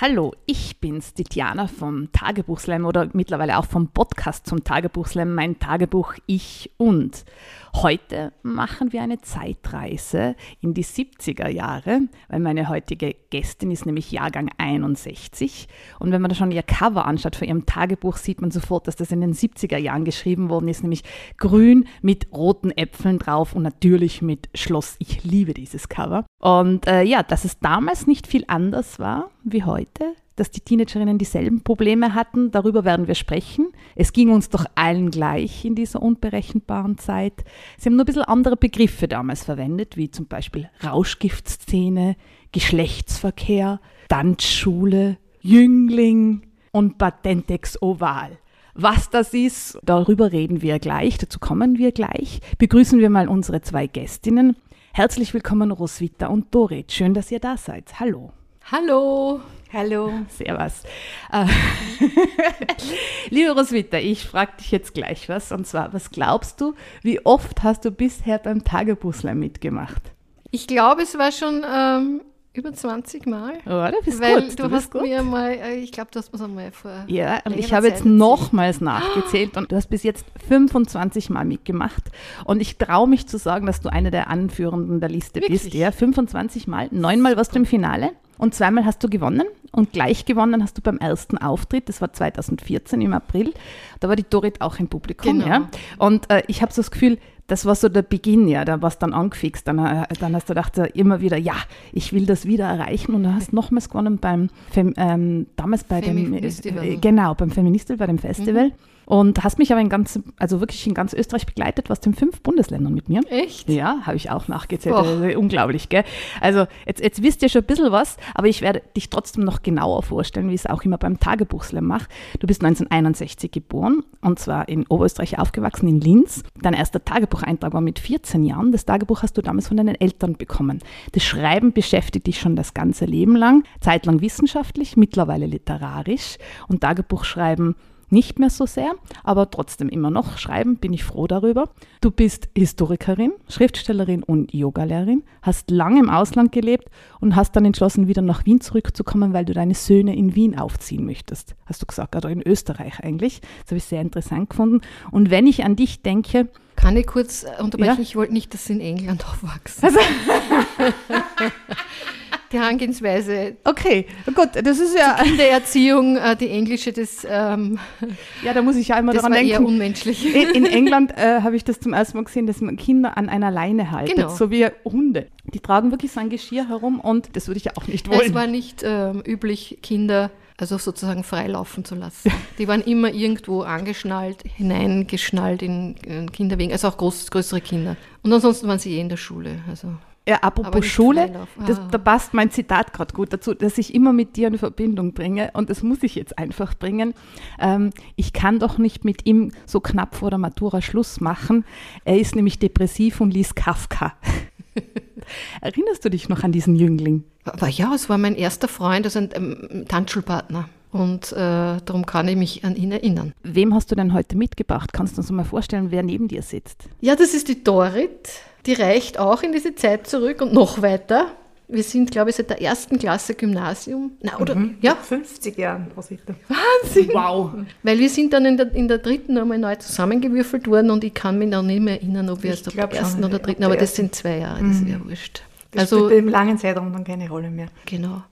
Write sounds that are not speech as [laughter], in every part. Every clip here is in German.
Hallo, ich bin's, die Diana vom Tagebuchslam oder mittlerweile auch vom Podcast zum Tagebuchslam, mein Tagebuch Ich und. Heute machen wir eine Zeitreise in die 70er Jahre, weil meine heutige Gästin ist nämlich Jahrgang 61. Und wenn man da schon ihr Cover anschaut von ihrem Tagebuch, sieht man sofort, dass das in den 70er Jahren geschrieben worden ist, nämlich grün mit roten Äpfeln drauf und natürlich mit Schloss. Ich liebe dieses Cover. Und äh, ja, dass es damals nicht viel anders war wie heute, dass die Teenagerinnen dieselben Probleme hatten. Darüber werden wir sprechen. Es ging uns doch allen gleich in dieser unberechenbaren Zeit. Sie haben nur ein bisschen andere Begriffe damals verwendet, wie zum Beispiel Rauschgiftszene, Geschlechtsverkehr, Tanzschule, Jüngling und Patentex Oval. Was das ist, darüber reden wir gleich, dazu kommen wir gleich. Begrüßen wir mal unsere zwei Gästinnen. Herzlich willkommen Roswitha und Dorit. Schön, dass ihr da seid. Hallo. Hallo. Hallo. Servus. Äh, [laughs] Liebe Roswitha, ich frage dich jetzt gleich was. Und zwar, was glaubst du, wie oft hast du bisher beim Tagebuchsler mitgemacht? Ich glaube, es war schon ähm, über 20 Mal. Oh, du bist Weil gut. du, Du, bist hast gut. mir mal, äh, ich glaube, du hast mir das mal vor. Ja, und ich habe Zeit jetzt nochmals nachgezählt und du hast bis jetzt 25 Mal mitgemacht. Und ich traue mich zu sagen, dass du eine der Anführenden der Liste bist. Wirklich? Ja, 25 Mal. Neunmal warst du im Finale und zweimal hast du gewonnen. Und gleich gewonnen hast du beim ersten Auftritt, das war 2014 im April. Da war die Dorit auch im Publikum. Genau. Ja? Und äh, ich habe so das Gefühl, das war so der Beginn, ja, da warst dann angefixt. Dann, äh, dann hast du gedacht, äh, immer wieder, ja, ich will das wieder erreichen. Und dann hast du nochmals gewonnen beim, Fem, ähm, damals bei dem, Feministival. äh, genau, beim Feministival, bei dem Festival. Und hast mich aber in ganz, also wirklich in ganz Österreich begleitet, warst in fünf Bundesländern mit mir. Echt? Ja, habe ich auch nachgezählt. Also, unglaublich, gell? Also jetzt, jetzt wisst ihr schon ein bisschen was, aber ich werde dich trotzdem noch genauer vorstellen, wie ich es auch immer beim Tagebuchslam mache. Du bist 1961 geboren und zwar in Oberösterreich aufgewachsen, in Linz. Dein erster Tagebucheintrag war mit 14 Jahren. Das Tagebuch hast du damals von deinen Eltern bekommen. Das Schreiben beschäftigt dich schon das ganze Leben lang, zeitlang wissenschaftlich, mittlerweile literarisch und Tagebuchschreiben nicht mehr so sehr, aber trotzdem immer noch schreiben, bin ich froh darüber. Du bist Historikerin, Schriftstellerin und Yogalehrerin, hast lange im Ausland gelebt und hast dann entschlossen, wieder nach Wien zurückzukommen, weil du deine Söhne in Wien aufziehen möchtest. Hast du gesagt, oder in Österreich eigentlich. Das habe ich sehr interessant gefunden. Und wenn ich an dich denke, Kann ich kurz äh, unterbrechen? Ja. Ich wollte nicht, dass sie in England aufwachsen. Also- [laughs] die Herangehensweise okay, gut, das ist ja, in der Erziehung, äh, die englische, das, ähm, ja, da muss ich ja einmal das daran war eher denken. unmenschlich. In, in England äh, habe ich das zum ersten Mal gesehen, dass man Kinder an einer Leine haltet, Genau. so wie Hunde. Die tragen wirklich so ein Geschirr herum und das würde ich ja auch nicht Es wollen. war nicht ähm, üblich, Kinder also sozusagen freilaufen zu lassen. Die waren immer irgendwo angeschnallt, hineingeschnallt in, in Kinderwegen, also auch groß, größere Kinder. Und ansonsten waren sie eh in der Schule. Also Ja, apropos Schule, freilaufen. das, Ah. da passt mein Zitat gerade gut dazu, dass ich immer mit dir in Verbindung bringe und das muss ich jetzt einfach bringen. Ähm, ich kann doch nicht mit ihm so knapp vor der Matura Schluss machen. Er ist nämlich depressiv und liest Kafka. [laughs] Erinnerst du dich noch an diesen Jüngling? Ja, es war mein erster Freund, also ein ähm, Tanzschulpartner. Und äh, darum kann ich mich an ihn erinnern. Wem hast du denn heute mitgebracht? Kannst du uns mal vorstellen, wer neben dir sitzt? Ja, das ist die Dorit. Die reicht auch in diese Zeit zurück und noch weiter. Wir sind, glaube ich, seit der ersten Klasse Gymnasium. Na, oder? Ja, 50 Jahren, Rosita. Wahnsinn. Wow. Weil wir sind dann in der, in der dritten nochmal neu zusammengewürfelt worden und ich kann mich noch nicht mehr erinnern, ob wir Ich erst ab der ersten oder dritten, aber das sind zwei Jahre, das wäre wurscht. Das also, spielt im langen Zeitraum dann keine Rolle mehr. genau.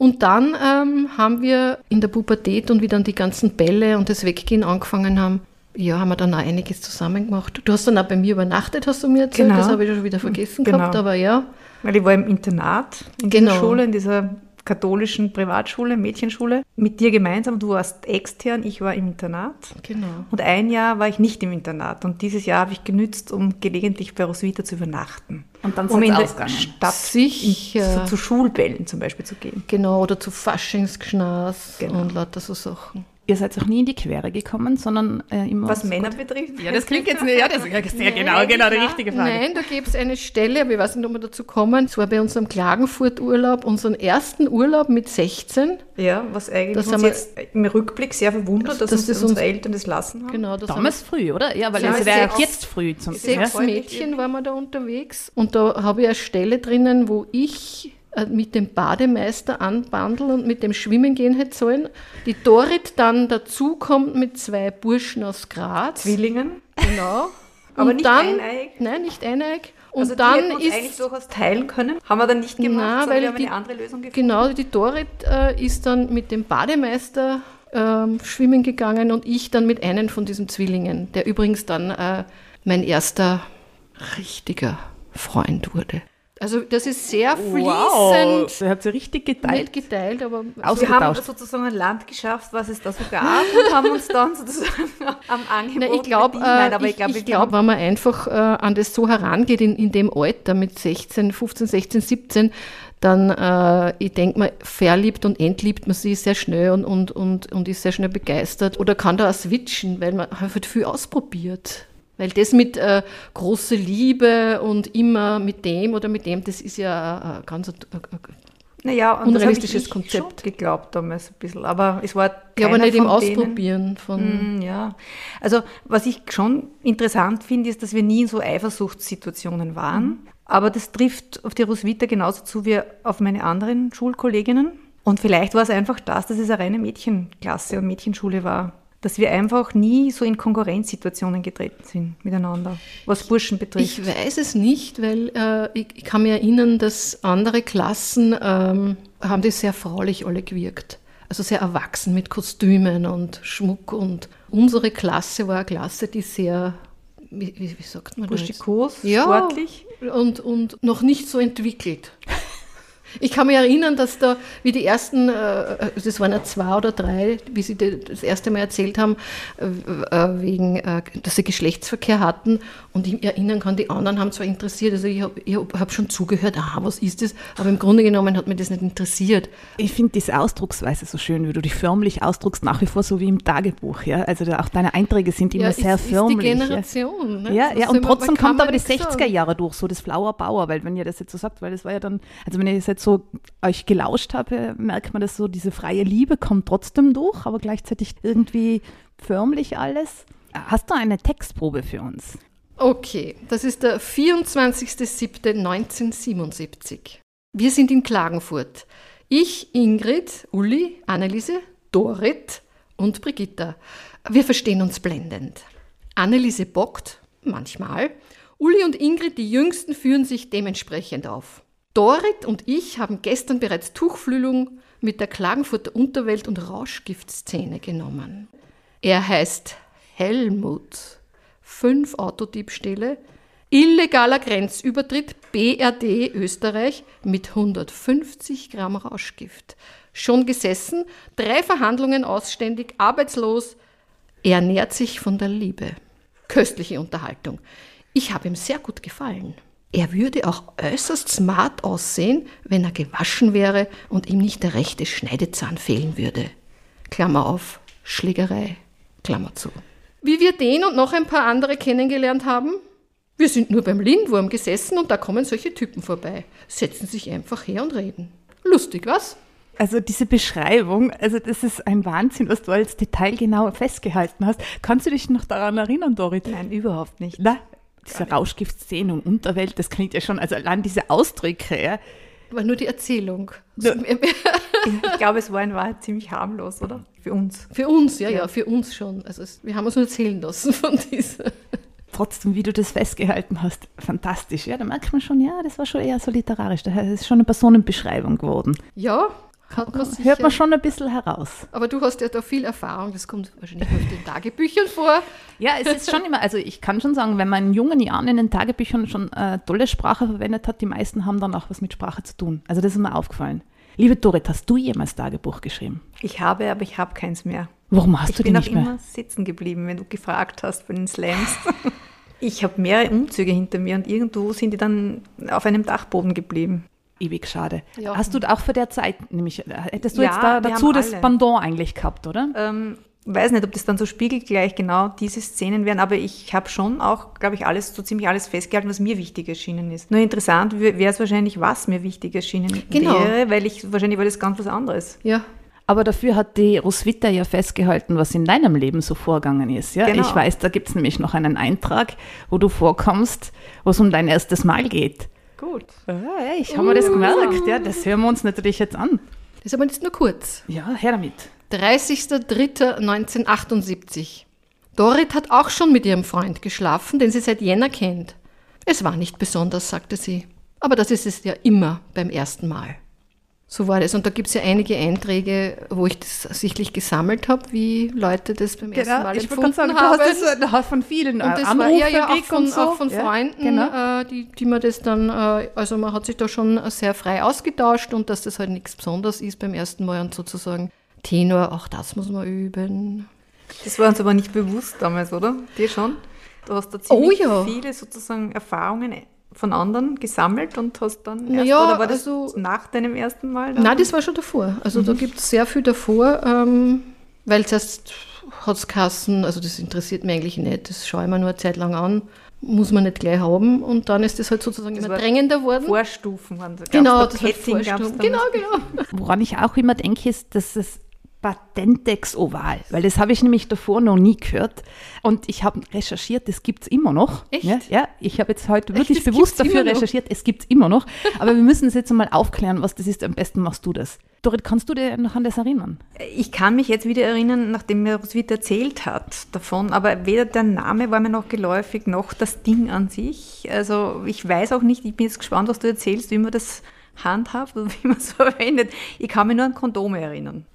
Und dann ähm, haben wir in der Pubertät und wie dann die ganzen Bälle und das Weggehen angefangen haben, ja, haben wir dann auch einiges zusammen gemacht. Du hast dann auch bei mir übernachtet, hast du mir erzählt, Genau. das habe ich schon wieder vergessen Genau. gehabt, aber ja. Weil ich war im Internat, in Genau. dieser Schule, in dieser katholischen Privatschule, Mädchenschule, mit dir gemeinsam. Du warst extern, ich war im Internat. Genau. Und ein Jahr war ich nicht im Internat. Und dieses Jahr habe ich genützt, um gelegentlich bei Roswitha zu übernachten. Und dann um in der. Stadt Sicher. zu Schulbällen zum Beispiel zu gehen. Genau, oder zu Faschingsgschnas Genau. und lauter so Sachen. Ihr seid auch nie in die Quere gekommen, sondern äh, immer. Was so Männer gut- betrifft. Ja, das klingt jetzt nicht. Ja, das ist ja sehr genau, genau die richtige Frage. Nein, da gäbe es eine Stelle, aber ich weiß nicht, ob wir dazu kommen. Es war bei unserem Klagenfurt-Urlaub, unseren ersten Urlaub mit 16. Ja, was eigentlich Das uns wir- jetzt im Rückblick sehr verwundert, dass Das uns ist unsere uns- Eltern das lassen haben. Genau, das haben Damals früh, oder? Ja, weil Ja, es wäre sechs- jetzt früh zum sechs- ja? Mädchen waren wir da unterwegs und da habe ich eine Stelle drinnen, wo ich mit dem Bademeister anbandeln und mit dem Schwimmen gehen hätte sollen. Die Dorit dann dazukommt mit zwei Burschen aus Graz. Zwillingen. Genau. [laughs] Aber und nicht dann, eineig? Nein, nicht eineig. Und also die dann hätten uns eigentlich ist durchaus teilen können. Haben wir dann nicht gemacht, Na, weil wir haben die- eine andere Lösung gefunden. Genau, die Dorit äh, ist dann mit dem Bademeister ähm, schwimmen gegangen und ich dann mit einem von diesen Zwillingen, der übrigens dann äh, mein erster richtiger Freund wurde. Also das ist sehr Wow, fließend, ihr habt sie richtig geteilt. nicht geteilt, aber Wir haben sozusagen ein Land geschafft, was es da so gab und haben uns dann sozusagen [laughs] am Angebot Nein, ich glaube, bedient. Nein, aber äh, ich glaube, ich, ich glaub, wenn man einfach äh, an das so herangeht in, in dem Alter mit 16, 15, 16, 17, dann, äh, ich denke mal, verliebt und entliebt man sich sehr schnell und, und, und, und ist sehr schnell begeistert oder kann da auch switchen, weil man halt viel ausprobiert. Weil das mit äh, große Liebe und immer mit dem oder mit dem, das ist ja äh, ganz ein, ein, ein naja, und unrealistisches das ich, ich Konzept. schon geglaubt damals ein bisschen. Aber es war ja, aber nicht im von denen- Ausprobieren von. Mm, Ja, also was ich schon interessant finde, ist, dass wir nie in so Eifersuchtssituationen waren. Aber das trifft auf die Roswitha genauso zu wie auf meine anderen Schulkolleginnen. Und vielleicht war es einfach das, dass es eine reine Mädchenklasse und Mädchenschule war. Dass wir einfach nie so in Konkurrenzsituationen getreten sind miteinander, was Burschen betrifft. Ich weiß es nicht, weil äh, ich, ich kann mich erinnern, dass andere Klassen ähm, haben das sehr fraulich alle gewirkt. Also sehr erwachsen mit Kostümen und Schmuck. Und unsere Klasse war eine Klasse, die sehr, wie, wie, sagt man das? Burschikos, Ja. sportlich. Und, und noch nicht so entwickelt. Ich kann mich erinnern, dass da, wie die ersten, äh, das waren ja zwei oder drei, wie sie das erste Mal erzählt haben, äh, äh, wegen, dass sie Geschlechtsverkehr hatten. Und ich erinnern kann, die anderen haben zwar interessiert, also ich habe hab, schon zugehört, aha, was ist das? Aber im Grunde genommen hat mich das nicht interessiert. Ich finde diese Ausdrucksweise so schön, wie du dich förmlich ausdruckst, nach wie vor so wie im Tagebuch. Ja? Also auch deine Einträge sind immer sehr ist, förmlich. Ist die ja. Generation. ne? Ja, ja, und trotzdem kommt aber die nichts 60er sagen. Jahre durch, so das Flower Bauer, weil wenn ihr das jetzt so sagt, weil das war ja dann, also wenn ich das jetzt so euch gelauscht habe, merkt man, dass so diese freie Liebe kommt trotzdem durch, aber gleichzeitig irgendwie förmlich alles. Hast du eine Textprobe für uns? Okay, das ist der 24.07.1977. Wir sind in Klagenfurt. Ich, Ingrid, Uli, Anneliese, Dorit und Brigitta. Wir verstehen uns blendend. Anneliese bockt, manchmal. Uli und Ingrid, die Jüngsten, führen sich dementsprechend auf. Dorit und ich haben gestern bereits Tuchfühlung mit der Klagenfurter Unterwelt- und Rauschgiftszene genommen. Er heißt Helmut. Fünf Autodiebstähle, illegaler Grenzübertritt BRD Österreich mit 150 Gramm Rauschgift. Schon gesessen, drei Verhandlungen ausständig, arbeitslos. Er nährt sich von der Liebe. Köstliche Unterhaltung. Ich habe ihm sehr gut gefallen. Er würde auch äußerst smart aussehen, wenn er gewaschen wäre und ihm nicht der rechte Schneidezahn fehlen würde. Klammer auf, Schlägerei, Klammer zu. Wie wir den und noch ein paar andere kennengelernt haben? Wir sind nur beim Lindwurm gesessen und da kommen solche Typen vorbei. Setzen sich einfach her und reden. Lustig, was? Also diese Beschreibung, also das ist ein Wahnsinn, was du als Detail genau festgehalten hast. Kannst du dich noch daran erinnern, Dorit? Nein, überhaupt nicht. Na, diese Rauschgiftszene und Unterwelt, das klingt ja schon, also allein diese Ausdrücke, ja. War nur die Erzählung. Ja. [laughs] Ich glaube, es war in Wahrheit ziemlich harmlos, oder? Für uns. Für uns, ja, ja, für uns schon. Also es, wir haben uns nur erzählen lassen von dieser. Trotzdem, wie du das festgehalten hast, fantastisch. Ja, da merkt man schon, ja, das war schon eher so literarisch. Das ist schon eine Personenbeschreibung geworden. Ja. Hört man schon ein bisschen heraus. Aber du hast ja da viel Erfahrung, das kommt wahrscheinlich auf den Tagebüchern vor. Ja, es ist schon immer, also ich kann schon sagen, wenn man in jungen Jahren in den Tagebüchern schon äh, tolle Sprache verwendet hat, die meisten haben dann auch was mit Sprache zu tun. Also das ist mir aufgefallen. Liebe Dorit, hast du jemals Tagebuch geschrieben? Ich habe, aber ich habe keins mehr. Warum hast ich du bin die auch nicht mehr? immer sitzen geblieben, wenn du gefragt hast bei den Slams. [laughs] ich habe mehrere Umzüge hinter mir und irgendwo sind die dann auf einem Dachboden geblieben. Ewig schade. Ja. Hast du auch für der Zeit, nämlich, hättest du Ja, jetzt da dazu das alle. Pendant eigentlich gehabt, oder? Ähm, weiß nicht, ob das dann so spiegelgleich genau diese Szenen wären, aber ich habe schon auch, glaube ich, alles, so ziemlich alles festgehalten, was mir wichtig erschienen ist. Nur interessant wär- wäre es wahrscheinlich, was mir wichtig erschienen Genau. wäre, weil ich, wahrscheinlich war das ganz was anderes. Ja, Aber dafür hat die Roswitha ja festgehalten, was in deinem Leben so vorgegangen ist. Ja? Genau. Ich weiß, da gibt es nämlich noch einen Eintrag, wo du vorkommst, wo es um dein erstes Mal geht. Gut. Ja, ich habe mir das gemerkt. Ja, das hören wir uns natürlich jetzt an. das ist aber jetzt nur kurz. Ja, her damit. 30.03.1978. Dorit hat auch schon mit ihrem Freund geschlafen, den sie seit Jänner kennt. Es war nicht besonders, sagte sie. Aber das ist es ja immer beim ersten Mal. So war das. Und da gibt es ja einige Einträge, wo ich das sichtlich gesammelt habe, wie Leute das beim ersten Mal Genau, ich empfunden sagen, du haben. hast das äh, von vielen Und das war Anrufe ja, ja auch von, und so. auch von Ja, Freunden, Genau. äh, die, die man das dann, äh, also man hat sich da schon sehr frei ausgetauscht und dass das halt nichts Besonderes ist beim ersten Mal und sozusagen Tenor, auch das muss man üben. Das war uns aber nicht bewusst damals, oder? Dir schon? Du hast da ziemlich Oh ja. viele sozusagen Erfahrungen von anderen gesammelt und hast dann erst, ja, oder war das also- nach deinem ersten Mal? dann? Nein, das war schon davor. Also da gibt es sehr viel davor, ähm, weil zuerst hat es Kassen, also das interessiert mich eigentlich nicht, das schaue ich mir nur eine Zeit lang an, muss man nicht gleich haben und dann ist das halt sozusagen Das immer war drängender geworden. Vorstufen waren das. Genau, das da war Petting, Vorstufen. Genau, genau. Woran ich auch immer denke, ist, dass es Patentex Oval, weil das habe ich nämlich davor noch nie gehört. Und ich habe recherchiert, das gibt es immer noch. Echt? Ja, ja ich habe jetzt heute wirklich das bewusst dafür recherchiert, es gibt es immer noch. Aber wir müssen es jetzt mal aufklären, was das ist. Am besten machst du das. Dorit, kannst du dir noch an das erinnern? Ich kann mich jetzt wieder erinnern, nachdem mir Roswitha erzählt hat davon, aber weder der Name war mir noch geläufig, noch das Ding an sich. Also ich weiß auch nicht, ich bin jetzt gespannt, was du erzählst, wie man das handhabt oder [laughs] wie man es verwendet. Ich kann mich nur an Kondome erinnern.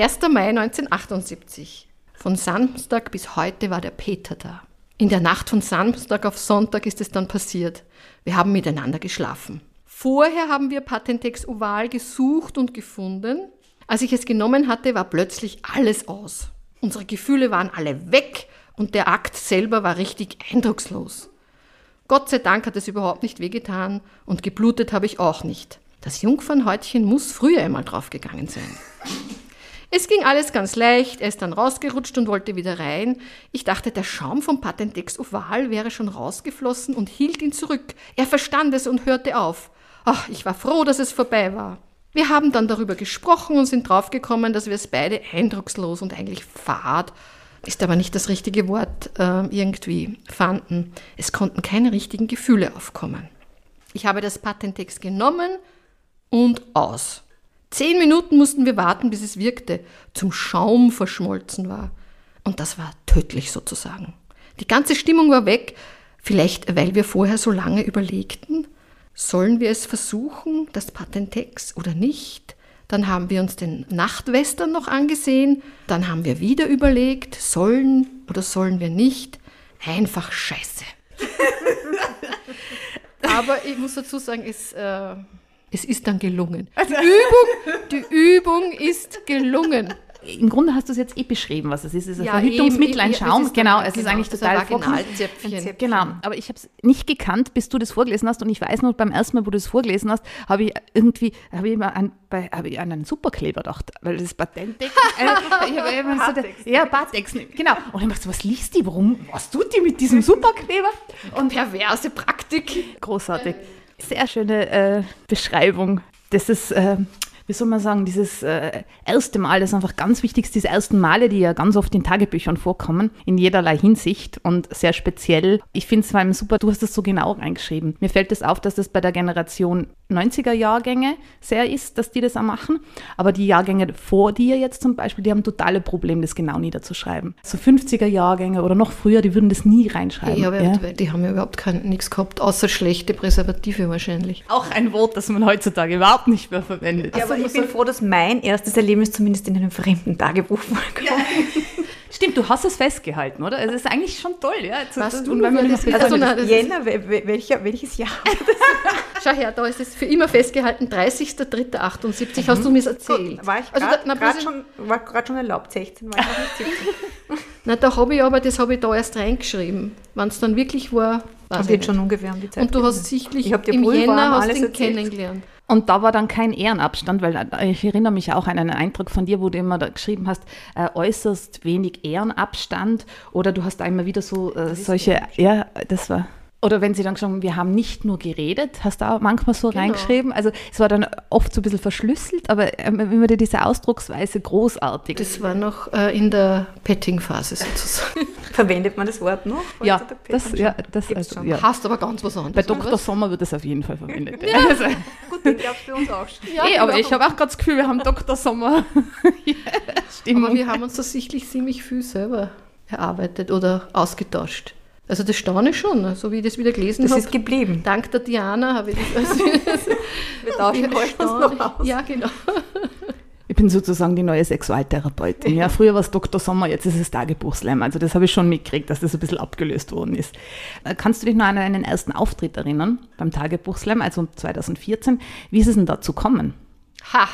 1. Mai 1978. Von Samstag bis heute war der Peter da. In der Nacht von Samstag auf Sonntag ist es dann passiert. Wir haben miteinander geschlafen. Vorher haben wir Patentex Oval gesucht und gefunden. Als ich es genommen hatte, war plötzlich alles aus. Unsere Gefühle waren alle weg und der Akt selber war richtig eindruckslos. Gott sei Dank hat es überhaupt nicht wehgetan und geblutet habe ich auch nicht. Das Jungfernhäutchen muss früher einmal draufgegangen sein. Es ging alles ganz leicht, er ist dann rausgerutscht und wollte wieder rein. Ich dachte, der Schaum vom Patentex Oval wäre schon rausgeflossen und hielt ihn zurück. Er verstand es und hörte auf. Ach, ich war froh, dass es vorbei war. Wir haben dann darüber gesprochen und sind draufgekommen, dass wir es beide eindruckslos und eigentlich fad, ist aber nicht das richtige Wort, äh, irgendwie fanden. Es konnten keine richtigen Gefühle aufkommen. Ich habe das Patentex genommen und aus. Zehn Minuten mussten wir warten, bis es wirkte, zum Schaum verschmolzen war. Und das war tödlich sozusagen. Die ganze Stimmung war weg, vielleicht weil wir vorher so lange überlegten, sollen wir es versuchen, das Patentex oder nicht? Dann haben wir uns den Nachtwestern noch angesehen, dann haben wir wieder überlegt, sollen oder sollen wir nicht? Einfach scheiße. [laughs] Aber ich muss dazu sagen, es, äh, es ist dann gelungen. Die [laughs] Übung, die Übung ist gelungen. Im Grunde hast du es jetzt eh beschrieben, was es ist. Es ist ein Ja, Verhütungsmittel, eben, ein Schaum. es ist genau, es ist genau, eigentlich das total. Vaginalzäpfchen. Genau, aber ich habe es nicht gekannt, bis du das vorgelesen hast. Und ich weiß noch, beim ersten Mal, wo du es vorgelesen hast, habe ich irgendwie, habe ich immer an, bei, habe ich an einen Superkleber gedacht, weil das Patentex. äh, ich habe immer so, [laughs] ja, Patex, genau. Und ich dachte, was liest die? Warum? Was tut die mit diesem Superkleber? Und perverse Praktik. Großartig. Sehr schöne äh, Beschreibung. Das ist, äh, wie soll man sagen, dieses äh, erste Mal, das ist einfach ganz wichtig, diese ersten Male, die ja ganz oft in Tagebüchern vorkommen, in jederlei Hinsicht und sehr speziell. Ich finde es vor allem super, du hast das so genau reingeschrieben. Mir fällt es auf, dass das bei der Generation 90er Jahrgänge sehr ist, dass die das auch machen. Aber die Jahrgänge vor dir jetzt zum Beispiel, die haben totale Probleme, das genau niederzuschreiben. So 50er Jahrgänge oder noch früher, die würden das nie reinschreiben. Ja, aber ja? Die haben ja überhaupt kein, nichts gehabt, außer schlechte Präservative wahrscheinlich. Auch ein Wort, das man heutzutage überhaupt nicht mehr verwendet. Ja, aber ich bin froh, dass mein erstes Erlebnis zumindest in einem fremden Tagebuch vorkommt. [laughs] Stimmt, du hast es festgehalten, oder? Also, Es ist eigentlich schon toll, ja. Zu- Weißt du wenn man das? Also, Also, Jänner, wel- wel- welcher, welches Jahr? [laughs] Schau her, da ist es für immer festgehalten, 30.03.78, hast du mir erzählt. Gut, war ich Also gerade schon, schon erlaubt, 16 war ich noch nicht 17. [laughs] Na, da habe ich aber, das habe ich da erst reingeschrieben. Wenn es dann wirklich war, weiß Und ich jetzt schon ungefähr um die Zeit. Und du hast sichtlich Ich im Jänner hast alles ihn erzählt. kennengelernt. Und da war dann kein Ehrenabstand, weil äh, ich erinnere mich auch an einen Eindruck von dir, wo du immer da geschrieben hast, äh, äußerst wenig Ehrenabstand oder du hast immer wieder so äh, solche, ja, das war. Oder wenn sie dann geschrieben haben, wir haben nicht nur geredet, hast du auch manchmal so Genau. reingeschrieben. Also es war dann oft so ein bisschen verschlüsselt, aber ähm, immer diese Ausdrucksweise großartig. Das war noch äh, in der Petting-Phase sozusagen. [laughs] Verwendet man das Wort noch? ja, das, ja, das Gibt's also, schon. ja. Hast aber ganz was anderes. Bei Dr. was? Sommer wird das auf jeden Fall verwendet. Ja. Also, [laughs] Gut, den gab es bei uns auch schon. [laughs] Ja, eh, aber genau. ich habe auch gerade das Gefühl, wir haben Dr. Sommer. ja, Stimmung. Aber wir haben uns da sichtlich ziemlich viel selber erarbeitet oder ausgetauscht. Also das staune ich schon, so wie ich das wieder gelesen Das habe. ist geblieben. Dank der Diana habe ich das. Also, [laughs] Wir tauschen heute noch aus. Ja, genau. Ich bin sozusagen die neue Sexualtherapeutin. Ja, früher war es Dr. Sommer, jetzt ist es Tagebuchslam. Also das habe ich schon mitgekriegt, dass das ein bisschen abgelöst worden ist. Äh, Kannst du dich noch an einen ersten Auftritt erinnern beim Tagebuchslam, also 2014? Wie ist es denn dazu kommen? Ha!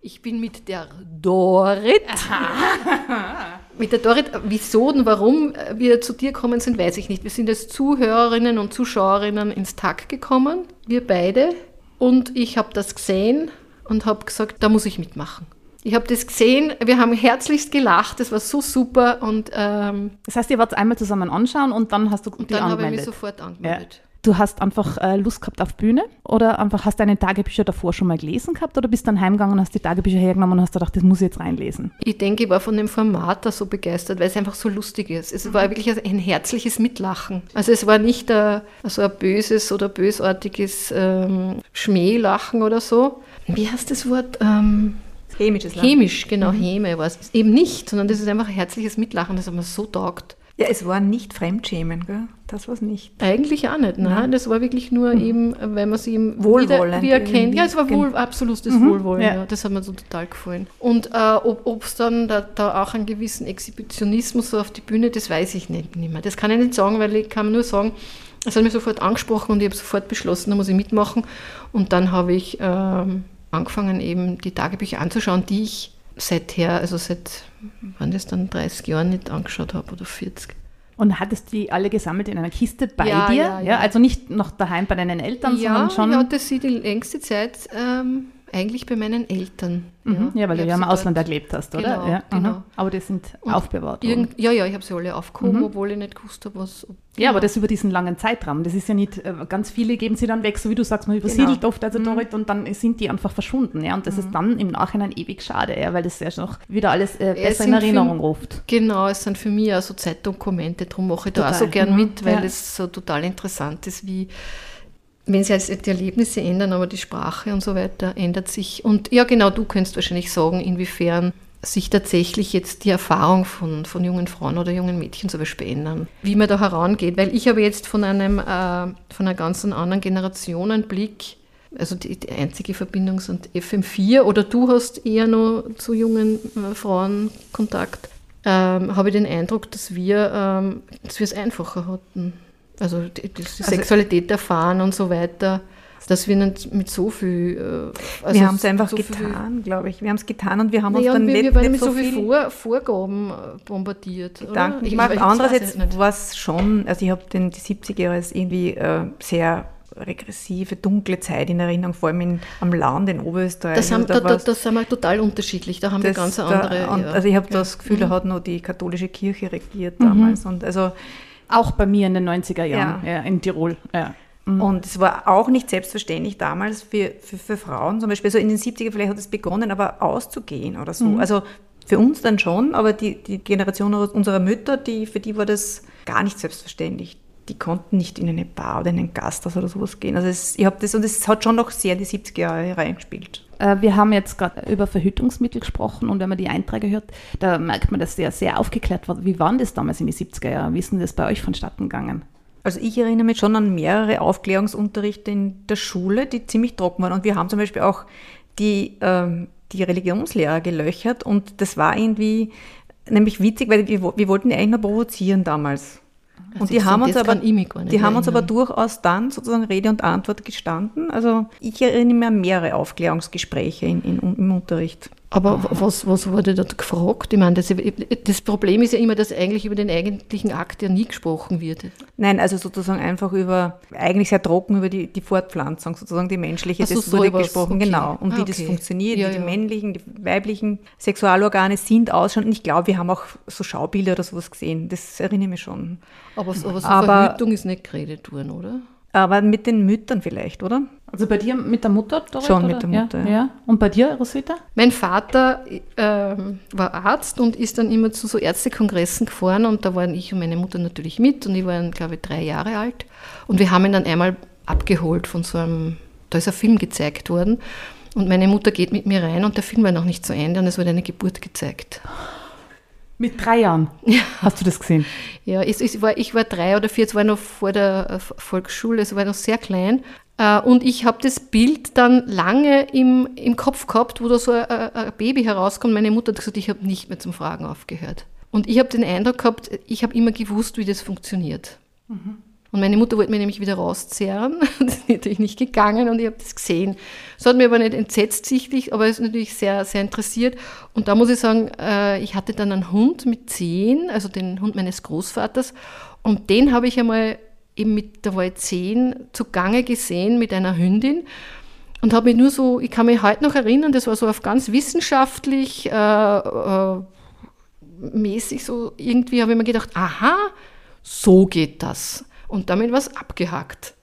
Ich bin mit der Dorit. [laughs] mit der Dorit, wieso und warum wir zu dir gekommen sind, weiß ich nicht. Wir sind als Zuhörerinnen und Zuschauerinnen ins Tag gekommen, wir beide. Und ich habe das gesehen und habe gesagt, da muss ich mitmachen. Ich habe das gesehen, wir haben herzlichst gelacht, das war so super und, ähm, Das heißt, ihr wart einmal zusammen anschauen und dann hast du und dich dann habe ich mich angemeldet. sofort ja. Du hast einfach äh, Lust gehabt auf Bühne oder einfach hast deine Tagebücher davor schon mal gelesen gehabt oder bist dann heimgegangen und hast die Tagebücher hergenommen und hast gedacht, das muss ich jetzt reinlesen? Ich denke, ich war von dem Format da so begeistert, weil es einfach so lustig ist. Es war wirklich ein herzliches Mitlachen. Also es war nicht ein, so ein böses oder bösartiges ähm, Schmählachen oder so. Wie heißt das Wort? Ähm, Chemisches Lachen. chemisch, genau, Häme war es. Eben nicht, sondern das ist einfach ein herzliches Mitlachen, das hat mir so taugt. Ja, es war nicht Fremdschämen, gell? Das war es nicht. Eigentlich auch nicht, nein. Das war wirklich nur eben, weil man sie eben Wohlwollend wieder, wieder kennt. Ja, es war wohl, absolutes Wohlwollen, ja. ja. Das hat mir so total gefallen. Und äh, ob es dann da, da auch einen gewissen Exhibitionismus so auf die Bühne, das weiß ich nicht, nicht mehr. Das kann ich nicht sagen, weil ich kann nur sagen, es hat mich sofort angesprochen und ich habe sofort beschlossen, da muss ich mitmachen. Und dann habe ich ähm, angefangen, eben die Tagebücher anzuschauen, die ich seither, also seit, wann das dann 30 Jahren nicht angeschaut habe oder 40. Und hattest die alle gesammelt in einer Kiste bei Ja, dir? ja, ja. Also nicht noch daheim bei deinen Eltern, ja, sondern schon. ich hatte sie die längste Zeit ähm, eigentlich bei meinen Eltern. Mhm. Ja, weil du Ich ja hab im Ausland dort- gelebt hast, oder? Genau, ja, genau. mhm. Aber die sind Und aufbewahrt worden. Ja, ja, ich habe sie alle aufgehoben, obwohl ich nicht gewusst habe, was. Ja, aber das über diesen langen Zeitraum. Das ist ja nicht, äh, ganz viele geben sie dann weg, so wie du sagst, man Genau. übersiedelt oft, also Mhm. Dorit, und dann sind die einfach verschwunden. Ja? Und das ist dann im Nachhinein ewig schade, ja, weil das ja noch wieder alles äh, es besser in Erinnerung für- ruft. Genau, es sind für mich auch so Zeitdokumente, darum mache ich da auch so gern mhm, mit, weil ja. es so total interessant ist, wie, wenn sich jetzt die Erlebnisse ändern, aber die Sprache und so weiter ändert sich. Und ja, genau, du könntest wahrscheinlich sagen, inwiefern sich tatsächlich jetzt die Erfahrung von, von jungen Frauen oder jungen Mädchen zum Beispiel ändern. Wie man da herangeht, weil ich habe jetzt von einem, äh, von einer ganz anderen Generation einen Blick, also die, die einzige Verbindung sind FM4 oder du hast eher noch zu jungen äh, Frauen Kontakt, ähm, habe ich den Eindruck, dass wir, ähm, dass wir es einfacher hatten. Also die, die Sexualität erfahren und so weiter, dass wir nicht mit so viel. Äh, also wir haben es einfach so getan, glaube ich. Wir haben es getan und wir haben Naja, uns dann wir, nicht, wir werden nicht mit so so viel Vor Vorgaben äh, bombardiert. Gedanken Ich- gemacht. Andererseits war es schon, also ich habe die 70er Jahre als irgendwie äh, sehr regressive, dunkle Zeit in Erinnerung, vor allem in, am Land in Oberösterreich. Das, haben, Also da, da, das sind wir total unterschiedlich. Da haben wir ganz da- andere. und, ja. Also ich habe Ja. das Gefühl, da hat noch die katholische Kirche regiert damals. Und also Auch bei mir in den 90er Jahren, ja. Ja. in Tirol. Ja. Und es war auch nicht selbstverständlich damals für, für, für Frauen, zum Beispiel so in den 70er vielleicht hat es begonnen, aber auszugehen oder so. Also für uns dann schon, aber die, die Generation unserer Mütter, die, für die war das gar nicht selbstverständlich. Die konnten nicht in eine Bar oder in ein Gasthaus oder sowas gehen. Also es, ich habe das, und es hat schon noch sehr die 70er Jahre reingespielt. Äh, Wir haben jetzt gerade über Verhütungsmittel gesprochen und wenn man die Einträge hört, da merkt man, dass der sehr aufgeklärt war. Wie waren das damals in die 70er Jahre? Wie ist denn das bei euch vonstatten gegangen? Also ich erinnere mich schon an mehrere Aufklärungsunterrichte in der Schule, die ziemlich trocken waren. Und wir haben zum Beispiel auch die, ähm, die Religionslehrer gelöchert und das war irgendwie nämlich witzig, weil wir, wir wollten die eigentlich nur provozieren damals. Und die haben uns aber, die haben uns aber durchaus dann sozusagen Rede und Antwort gestanden. Also ich erinnere mich an mehrere Aufklärungsgespräche in, in, im Unterricht. Aber was, was wurde dort gefragt? Ich meine, das, das Problem ist ja immer, dass eigentlich über den eigentlichen Akt ja nie gesprochen wird. Nein, also sozusagen einfach über, eigentlich sehr trocken über die, die Fortpflanzung, sozusagen die menschliche, so, das so wurde gesprochen, okay. genau, um Ah, wie das okay. funktioniert, Ja, wie die ja. männlichen, die weiblichen Sexualorgane sind, ausschauen. Und ich glaube, wir haben auch so Schaubilder oder sowas gesehen, das erinnere ich mich schon. Aber, so- aber so Aber- Verhütung ist nicht geredet worden, oder? Aber mit den Müttern vielleicht, oder? Also bei dir mit der Mutter? Dorrit, Schon oder? mit der Mutter, Ja, ja. ja. Und bei dir, Roswitha? Mein Vater ähm, war Arzt und ist dann immer zu so Ärztekongressen gefahren und da waren ich und meine Mutter natürlich mit und ich war, glaube ich, drei Jahre alt. Und wir haben ihn dann einmal abgeholt von so einem, da ist ein Film gezeigt worden und meine Mutter geht mit mir rein und der Film war noch nicht zu Ende und es wurde eine Geburt gezeigt. Mit drei Jahren. Hast du das gesehen? Ja, es, es war, ich war drei oder vier, es war noch vor der äh, Volksschule, es war noch sehr klein. Äh, Und ich habe das Bild dann lange im, im Kopf gehabt, wo da so ein, ein ein Baby herauskommt. Meine Mutter hat gesagt, ich habe nicht mehr zum Fragen aufgehört. Und ich habe den Eindruck gehabt, ich habe immer gewusst, wie das funktioniert. Und meine Mutter wollte mich nämlich wieder rauszerren. [laughs] Das ist natürlich nicht gegangen und ich habe das gesehen. Das hat mich aber nicht entsetzt sichtlich, aber es ist natürlich sehr, sehr interessiert. Und da muss ich sagen, äh, ich hatte dann einen Hund mit zehn, also den Hund meines Großvaters. Und den habe ich einmal eben mit, da war ich zehn, zugange gesehen mit einer Hündin. Und habe mich nur so, ich kann mich heute noch erinnern, das war so auf ganz wissenschaftlich, äh, äh, mäßig so irgendwie, habe ich mir gedacht, aha, so geht das. Und damit war es abgehakt.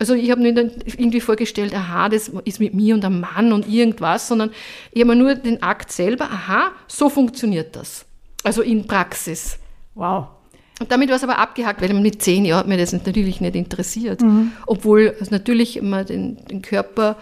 Also ich habe mir dann irgendwie vorgestellt, aha, das ist mit mir und einem Mann und irgendwas, sondern ich habe mir nur den Akt selber, aha, so funktioniert das. Also in Praxis. Wow. Und damit war es aber abgehakt, weil mit zehn Jahren hat mir das natürlich nicht interessiert. Obwohl also natürlich man den, den Körper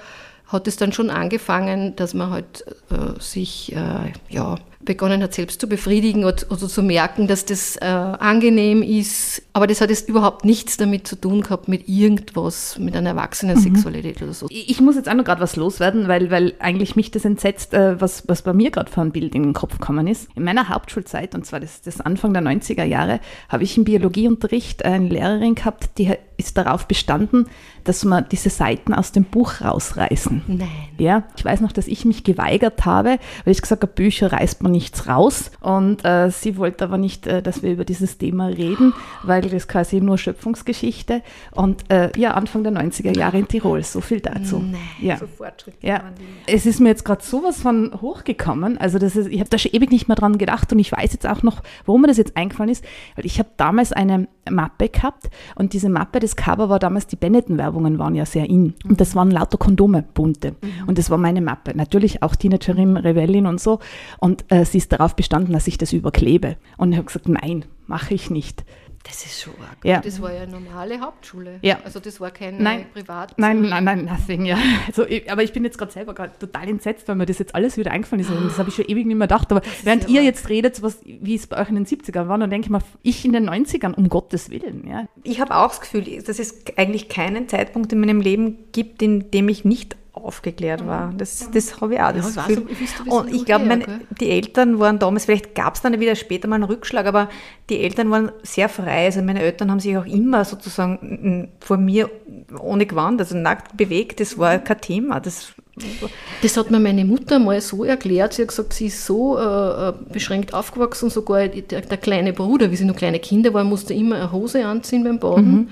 hat es dann schon angefangen, dass man halt äh, sich äh, ja, begonnen hat, selbst zu befriedigen oder, oder zu merken, dass das äh, angenehm ist. Aber das hat jetzt überhaupt nichts damit zu tun gehabt mit irgendwas, mit einer erwachsenen Sexualität oder so. Ich muss jetzt auch noch gerade was loswerden, weil, weil eigentlich mich das entsetzt, äh, was, was bei mir gerade für ein Bild in den Kopf gekommen ist. In meiner Hauptschulzeit, und zwar das, das Anfang der 90er Jahre, habe ich im Biologieunterricht eine Lehrerin gehabt, die ist darauf bestanden, dass wir diese Seiten aus dem Buch rausreißen. Nein. Ja, ich weiß noch, dass ich mich geweigert habe, weil ich gesagt habe, Bücher reißt man nichts raus. Und äh, sie wollte aber nicht, äh, dass wir über dieses Thema reden, weil das quasi nur Schöpfungsgeschichte. Und äh, ja, Anfang der 90er Jahre in Tirol, so viel dazu. Nein. Ja. So Fortschritte Ja, es ist mir jetzt gerade sowas von hochgekommen. Also das ist, ich habe da schon ewig nicht mehr dran gedacht und ich weiß jetzt auch noch, warum mir das jetzt eingefallen ist, weil ich habe damals eine Mappe gehabt und diese Mappe, das Cover war damals, die Benetton-Werbungen waren ja sehr in und das waren lauter Kondome, bunte und das war meine Mappe. Natürlich auch Teenagerin, Rebellin und so und äh, sie ist darauf bestanden, dass ich das überklebe und ich habe gesagt, nein, mache ich nicht. Das ist schon arg. Ja. Das war ja eine normale Hauptschule. Ja. Also das war keine Nein. Privat. Nein, nein, nein, nothing, ja. Also, ich, aber ich bin jetzt gerade selber gerade total entsetzt, weil mir das jetzt alles wieder eingefallen ist. Und das habe ich schon ewig nicht mehr gedacht. Aber während ja ihr jetzt redet, was, wie es bei euch in den 70ern war, dann denke ich mir, ich in den 90ern, um Gottes Willen. Ja. Ich habe auch das Gefühl, dass es eigentlich keinen Zeitpunkt in meinem Leben gibt, in dem ich nicht aufgeklärt war. Das, das habe ich auch das ich weiß, ich Und ich glaube, gell? die Eltern waren damals, vielleicht gab es dann wieder später mal einen Rückschlag, aber die Eltern waren sehr frei. Also meine Eltern haben sich auch immer sozusagen vor mir ohne Gewand, also nackt bewegt. Das war kein Thema. Das, Das hat mir meine Mutter mal so erklärt. Sie hat gesagt, sie ist so äh, äh, beschränkt aufgewachsen, sogar der, der kleine Bruder, wie sie noch kleine Kinder waren, musste immer eine Hose anziehen beim Baden.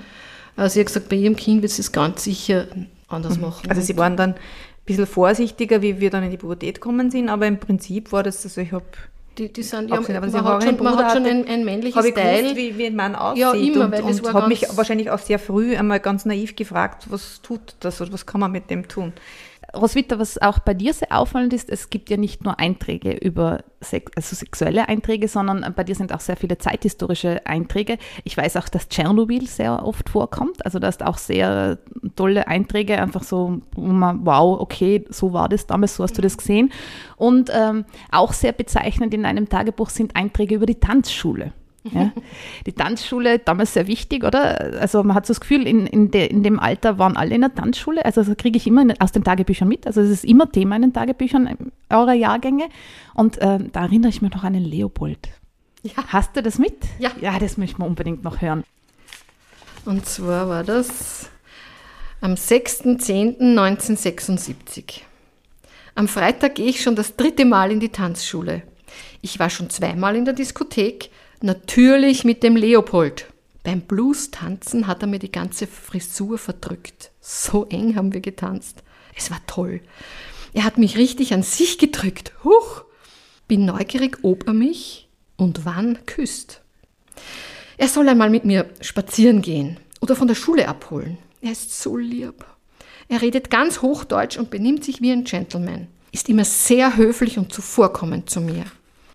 Äh, sie hat gesagt, bei ihrem Kind wird sie es ganz sicher anders machen. also sie waren dann ein bisschen vorsichtiger, wie wir dann in die Pubertät gekommen sind, aber im Prinzip war das, also ich habe die, die sind, ja, Abgesehen, aber man, sie hat schon, man hat schon ein, ein männliches habe ich Teil. gewusst, wie, wie ein Mann aussieht Ja, immer, und, weil das und war habe mich wahrscheinlich auch sehr früh einmal ganz naiv gefragt, was tut das oder was kann man mit dem tun? Roswitha, was auch bei dir sehr auffallend ist, es gibt ja nicht nur Einträge über Sex, also sexuelle Einträge, sondern bei dir sind auch sehr viele zeithistorische Einträge. Ich weiß auch, dass Tschernobyl sehr oft vorkommt. Also da ist auch sehr tolle Einträge, einfach so, wow, okay, so war das damals, so hast du das gesehen. Und ähm, auch sehr bezeichnend in einem Tagebuch sind Einträge über die Tanzschule. Ja. Die Tanzschule, damals sehr wichtig, oder? Also man hat so das Gefühl, in, in, de, in dem Alter waren alle in der Tanzschule. Also das kriege ich immer aus den Tagebüchern mit. Also es ist immer Thema in den Tagebüchern eurer Jahrgänge. Und ähm, da erinnere ich mich noch an den Leopold. Ja. Hast du das mit? Ja. Ja, das möchten wir unbedingt noch hören. Und zwar war das am 6.10.1976. Am Freitag gehe ich schon das dritte Mal in die Tanzschule. Ich war schon zweimal in der Diskothek, natürlich mit dem Leopold. Beim Blues-Tanzen hat er mir die ganze Frisur verdrückt. So eng haben wir getanzt. Es war toll. Er hat mich richtig an sich gedrückt. Huch! Bin neugierig, ob er mich und wann küsst. Er soll einmal mit mir spazieren gehen oder von der Schule abholen. Er ist so lieb. Er redet ganz Hochdeutsch und benimmt sich wie ein Gentleman. Ist immer sehr höflich und zuvorkommend zu mir.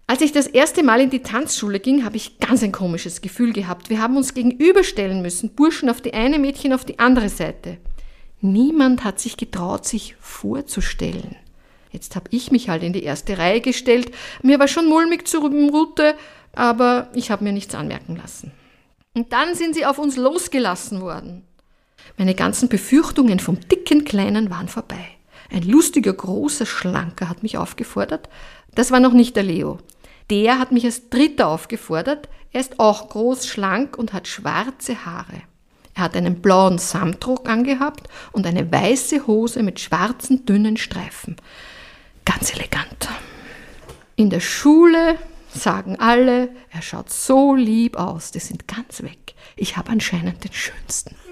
Als ich das erste Mal in die Tanzschule ging, habe ich ganz ein komisches Gefühl gehabt. Wir haben uns gegenüberstellen müssen, Burschen auf die eine, Mädchen auf die andere Seite. Niemand hat sich getraut, sich vorzustellen. Jetzt habe ich mich halt in die erste Reihe gestellt. Mir war schon mulmig zur Route, aber ich habe mir nichts anmerken lassen. Und dann sind sie auf uns losgelassen worden. Meine ganzen Befürchtungen vom dicken Kleinen waren vorbei. Ein lustiger, großer, schlanker hat mich aufgefordert. Das war noch nicht der Leo. Der hat mich als Dritter aufgefordert. Er ist auch groß, schlank und hat schwarze Haare. Er hat einen blauen Samtrock angehabt und eine weiße Hose mit schwarzen, dünnen Streifen. Ganz elegant. In der Schule sagen alle, er schaut so lieb aus. Die sind ganz weg. Ich habe anscheinend den schönsten. [laughs]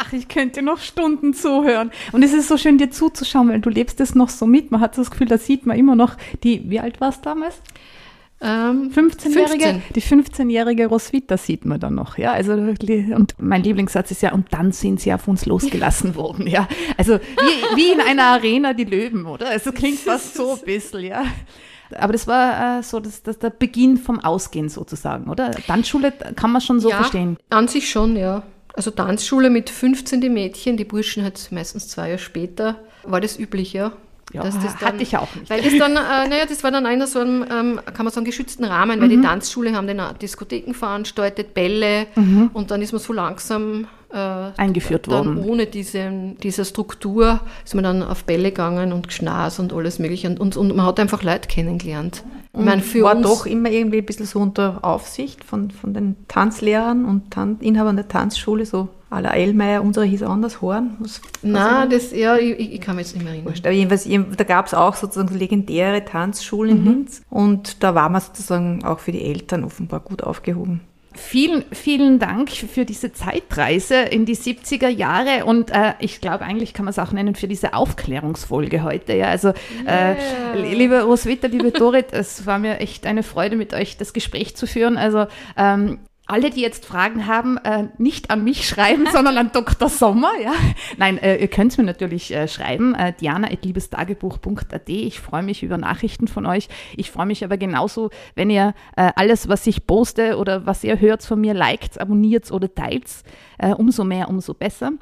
Ach, ich könnte noch Stunden zuhören. Und es ist so schön, dir zuzuschauen, weil du lebst es noch so mit. Man hat das Gefühl, da sieht man immer noch die, wie alt warst du damals? Ähm, 15-Jährige, 15. die 15-jährige Roswitha sieht man dann noch, ja. Also und mein Lieblingssatz ist ja, und dann sind sie auf uns losgelassen [laughs] worden, ja. Also wie, wie in einer Arena die Löwen, oder? Also klingt fast so ein bisschen, ja. Aber das war äh, so das, das der Beginn vom Ausgehen sozusagen, oder? Tanzschule kann man schon so ja, verstehen. An sich schon, ja. Also Tanzschule mit 15 die Mädchen, die Burschen halt meistens zwei Jahre später, war das üblich, ja. Ja, das hatte ich auch nicht. Weil das dann, äh, naja, das war dann einer so einem, ähm, kann man sagen, geschützten Rahmen, weil Mhm. die Tanzschule haben dann Diskotheken veranstaltet, Bälle und dann ist man so langsam Mhm. Eingeführt dann worden. ohne diese, diese Struktur ist man dann auf Bälle gegangen und Gschnas und alles mögliche und, und, und man hat einfach Leute kennengelernt. Ich meine, für war uns, doch immer irgendwie ein bisschen so unter Aufsicht von, von den Tanzlehrern und Tan Inhabern der Tanzschule, so à la Ellmeier, unsere hieß anders, Horn. Was, Nein, das, ja, ich, ich kann mich jetzt nicht mehr erinnern. Aber jedenfalls, da gab es auch sozusagen so legendäre Tanzschulen in Linz und da war man sozusagen auch für die Eltern offenbar gut aufgehoben. Vielen, vielen Dank für diese Zeitreise in die 70er Jahre und äh, ich glaube, eigentlich kann man es auch nennen für diese Aufklärungsfolge heute. Ja, also, äh, liebe Roswitha, liebe Dorit, [laughs] es war mir echt eine Freude, mit euch das Gespräch zu führen. Also, ähm, alle, die jetzt Fragen haben, äh, nicht an mich schreiben, [laughs] sondern an Dr. Sommer. Ja? Nein, äh, ihr könnt mir natürlich äh, schreiben. Äh, diana.liebestagebuch.at. Ich freue mich über Nachrichten von euch. Ich freue mich aber genauso, wenn ihr äh, alles, was ich poste oder was ihr hört von mir, liked, abonniert oder teilt. Äh, umso mehr, umso besser.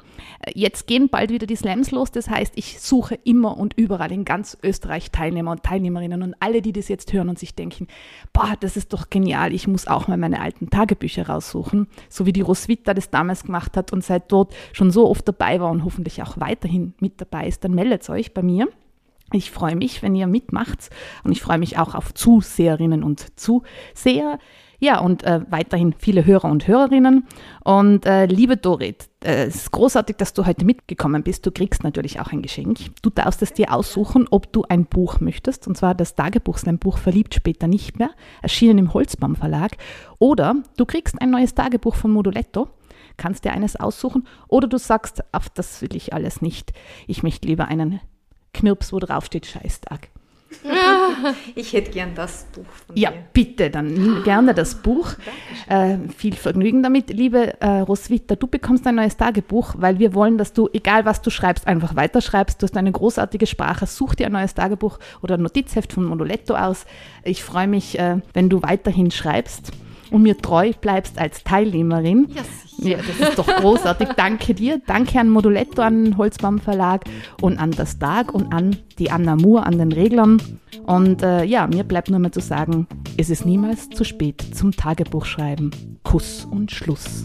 Äh, jetzt gehen bald wieder die Slams los. Das heißt, ich suche immer und überall in ganz Österreich Teilnehmer und Teilnehmerinnen und alle, die das jetzt hören und sich denken, boah, das ist doch genial, ich muss auch mal meine alten Tagebücher raussuchen, so wie die Roswitha das damals gemacht hat und seit dort schon so oft dabei war und hoffentlich auch weiterhin mit dabei ist, dann meldet euch bei mir. Ich freue mich, wenn ihr mitmacht und ich freue mich auch auf Zuseherinnen und Zuseher. Ja, und äh, weiterhin viele Hörer und Hörerinnen. Und äh, liebe Dorit, äh, es ist großartig, dass du heute mitgekommen bist. Du kriegst natürlich auch ein Geschenk. Du darfst es dir aussuchen, ob du ein Buch möchtest, und zwar das Tagebuchslam-Buch Verliebt später nicht mehr, erschienen im Holzbaum Verlag. Oder du kriegst ein neues Tagebuch von Moduletto, kannst dir eines aussuchen. Oder du sagst, auf das will ich alles nicht. Ich möchte lieber einen Knirps, wo drauf steht Scheißtag. [laughs] Ich hätte gern das Buch von Ja, dir. bitte, dann nimm gerne das Buch. Äh, viel Vergnügen damit. Liebe äh, Roswitha, du bekommst ein neues Tagebuch, weil wir wollen, dass du, egal was du schreibst, einfach weiterschreibst. Du hast eine großartige Sprache. Such dir ein neues Tagebuch oder ein Notizheft von Moduletto aus. Ich freue mich, äh, wenn du weiterhin schreibst und mir treu bleibst als Teilnehmerin. Ja, sicher. Ja, das ist doch großartig. Danke dir. Danke an Moduletto, an den Holzbaum Verlag und an das Tag und an die Anna Moore, an den Reglern. Und äh, ja, mir bleibt nur mehr zu sagen, es ist niemals zu spät zum Tagebuchschreiben. Kuss und Schluss.